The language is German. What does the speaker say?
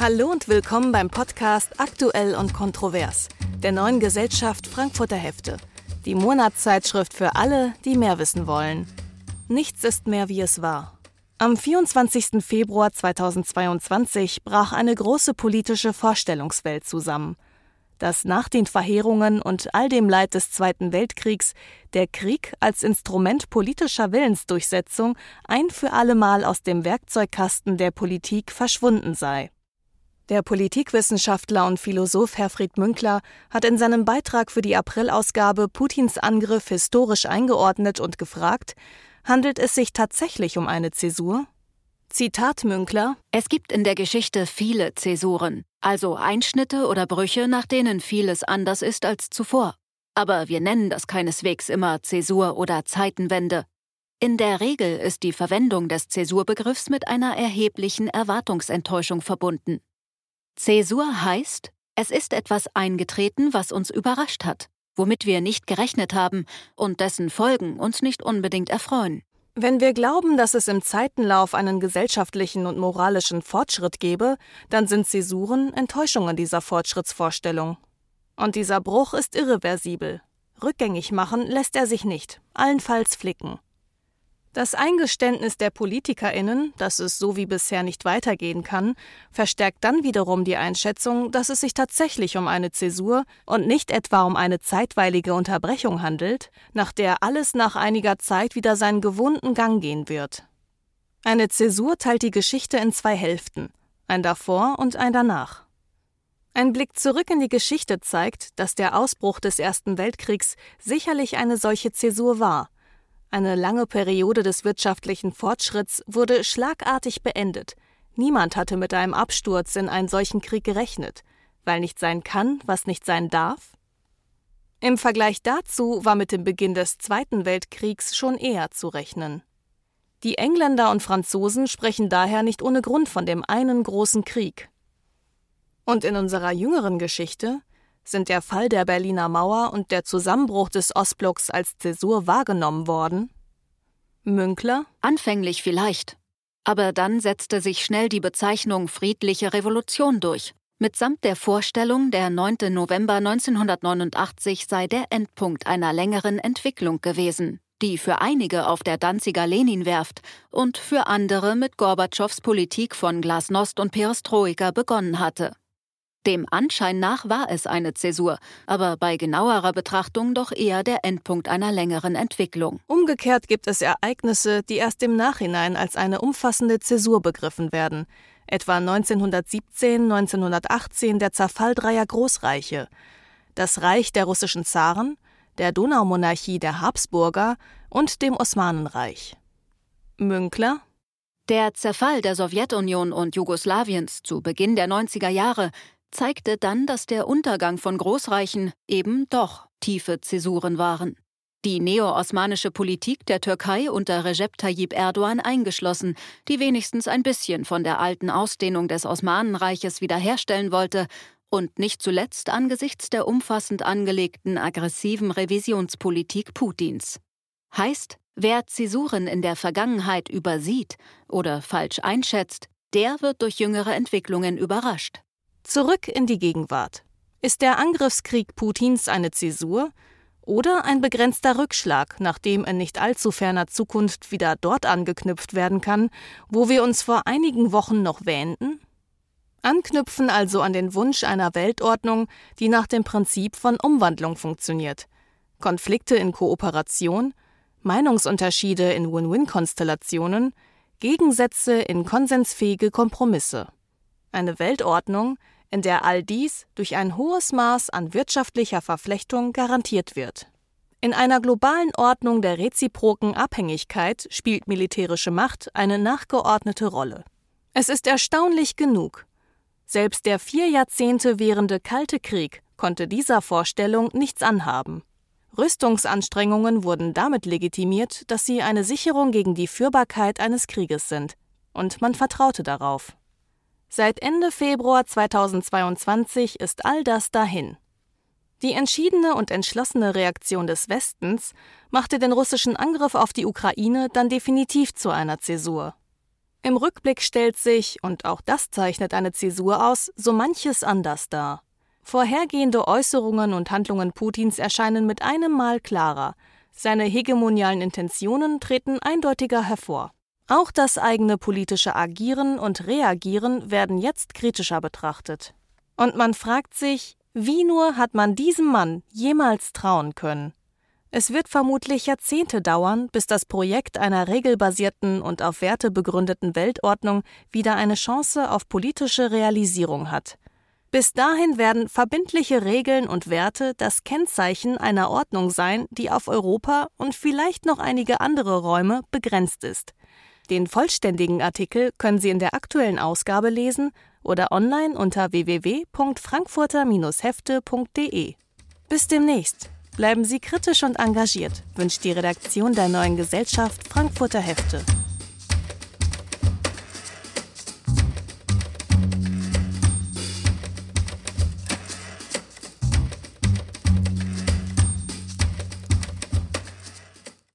Hallo und willkommen beim Podcast Aktuell und Kontrovers der neuen Gesellschaft Frankfurter Hefte, die Monatszeitschrift für alle, die mehr wissen wollen. Nichts ist mehr, wie es war. Am 24. Februar 2022 brach eine große politische Vorstellungswelt zusammen – dass nach den Verheerungen und all dem Leid des Zweiten Weltkriegs der Krieg als Instrument politischer Willensdurchsetzung ein für allemal aus dem Werkzeugkasten der Politik verschwunden sei. Der Politikwissenschaftler und Philosoph Herfried Münkler hat in seinem Beitrag für die Aprilausgabe Putins Angriff historisch eingeordnet und gefragt, handelt es sich tatsächlich um eine Zäsur? Zitat Münkler Es gibt in der Geschichte viele Zäsuren, also Einschnitte oder Brüche, nach denen vieles anders ist als zuvor. Aber wir nennen das keineswegs immer Zäsur oder Zeitenwende. In der Regel ist die Verwendung des Zäsurbegriffs mit einer erheblichen Erwartungsenttäuschung verbunden. Zäsur heißt, es ist etwas eingetreten, was uns überrascht hat, womit wir nicht gerechnet haben und dessen Folgen uns nicht unbedingt erfreuen. Wenn wir glauben, dass es im Zeitenlauf einen gesellschaftlichen und moralischen Fortschritt gebe, dann sind Zäsuren Enttäuschungen dieser Fortschrittsvorstellung. Und dieser Bruch ist irreversibel. Rückgängig machen lässt er sich nicht, allenfalls flicken. Das Eingeständnis der PolitikerInnen, dass es so wie bisher nicht weitergehen kann, verstärkt dann wiederum die Einschätzung, dass es sich tatsächlich um eine Zäsur und nicht etwa um eine zeitweilige Unterbrechung handelt, nach der alles nach einiger Zeit wieder seinen gewohnten Gang gehen wird. Eine Zäsur teilt die Geschichte in zwei Hälften, ein davor und ein danach. Ein Blick zurück in die Geschichte zeigt, dass der Ausbruch des Ersten Weltkriegs sicherlich eine solche Zäsur war – eine lange Periode des wirtschaftlichen Fortschritts wurde schlagartig beendet. Niemand hatte mit einem Absturz in einen solchen Krieg gerechnet, weil nicht sein kann, was nicht sein darf. Im Vergleich dazu war mit dem Beginn des Zweiten Weltkriegs schon eher zu rechnen. Die Engländer und Franzosen sprechen daher nicht ohne Grund von dem einen großen Krieg. Und in unserer jüngeren Geschichte sind der Fall der Berliner Mauer und der Zusammenbruch des Ostblocks als Zäsur wahrgenommen worden? Münkler? Anfänglich vielleicht. Aber dann setzte sich schnell die Bezeichnung friedliche Revolution durch, mitsamt der Vorstellung, der 9. November 1989 sei der Endpunkt einer längeren Entwicklung gewesen, die für einige auf der Danziger Leninwerft und für andere mit Gorbatschows Politik von Glasnost und Perestroika begonnen hatte. Dem Anschein nach war es eine Zäsur, aber bei genauerer Betrachtung doch eher der Endpunkt einer längeren Entwicklung. Umgekehrt gibt es Ereignisse, die erst im Nachhinein als eine umfassende Zäsur begriffen werden, etwa 1917, 1918 der Zerfall dreier Großreiche, das Reich der russischen Zaren, der Donaumonarchie der Habsburger und dem Osmanenreich. Münkler der Zerfall der Sowjetunion und Jugoslawiens zu Beginn der 90er Jahre zeigte dann, dass der Untergang von Großreichen eben doch tiefe Zäsuren waren. Die neo-osmanische Politik der Türkei unter Recep Tayyip Erdogan eingeschlossen, die wenigstens ein bisschen von der alten Ausdehnung des Osmanenreiches wiederherstellen wollte und nicht zuletzt angesichts der umfassend angelegten aggressiven Revisionspolitik Putins. Heißt, wer Zäsuren in der Vergangenheit übersieht oder falsch einschätzt, der wird durch jüngere Entwicklungen überrascht. Zurück in die Gegenwart. Ist der Angriffskrieg Putins eine Zäsur oder ein begrenzter Rückschlag, nachdem in nicht allzu ferner Zukunft wieder dort angeknüpft werden kann, wo wir uns vor einigen Wochen noch wähnten? Anknüpfen also an den Wunsch einer Weltordnung, die nach dem Prinzip von Umwandlung funktioniert. Konflikte in Kooperation, Meinungsunterschiede in Win-Win-Konstellationen, Gegensätze in konsensfähige Kompromisse. Eine Weltordnung, in der all dies durch ein hohes Maß an wirtschaftlicher Verflechtung garantiert wird. In einer globalen Ordnung der reziproken Abhängigkeit spielt militärische Macht eine nachgeordnete Rolle. Es ist erstaunlich genug. Selbst der vier Jahrzehnte währende Kalte Krieg konnte dieser Vorstellung nichts anhaben. Rüstungsanstrengungen wurden damit legitimiert, dass sie eine Sicherung gegen die Führbarkeit eines Krieges sind, und man vertraute darauf. Seit Ende Februar 2022 ist all das dahin. Die entschiedene und entschlossene Reaktion des Westens machte den russischen Angriff auf die Ukraine dann definitiv zu einer Zäsur. Im Rückblick stellt sich, und auch das zeichnet eine Zäsur aus, so manches anders dar. Vorhergehende Äußerungen und Handlungen Putins erscheinen mit einem Mal klarer. Seine hegemonialen Intentionen treten eindeutiger hervor. Auch das eigene politische Agieren und Reagieren werden jetzt kritischer betrachtet. Und man fragt sich, wie nur hat man diesem Mann jemals trauen können? Es wird vermutlich Jahrzehnte dauern, bis das Projekt einer regelbasierten und auf Werte begründeten Weltordnung wieder eine Chance auf politische Realisierung hat. Bis dahin werden verbindliche Regeln und Werte das Kennzeichen einer Ordnung sein, die auf Europa und vielleicht noch einige andere Räume begrenzt ist. Den vollständigen Artikel können Sie in der aktuellen Ausgabe lesen oder online unter www.frankfurter-hefte.de. Bis demnächst. Bleiben Sie kritisch und engagiert, wünscht die Redaktion der neuen Gesellschaft Frankfurter Hefte.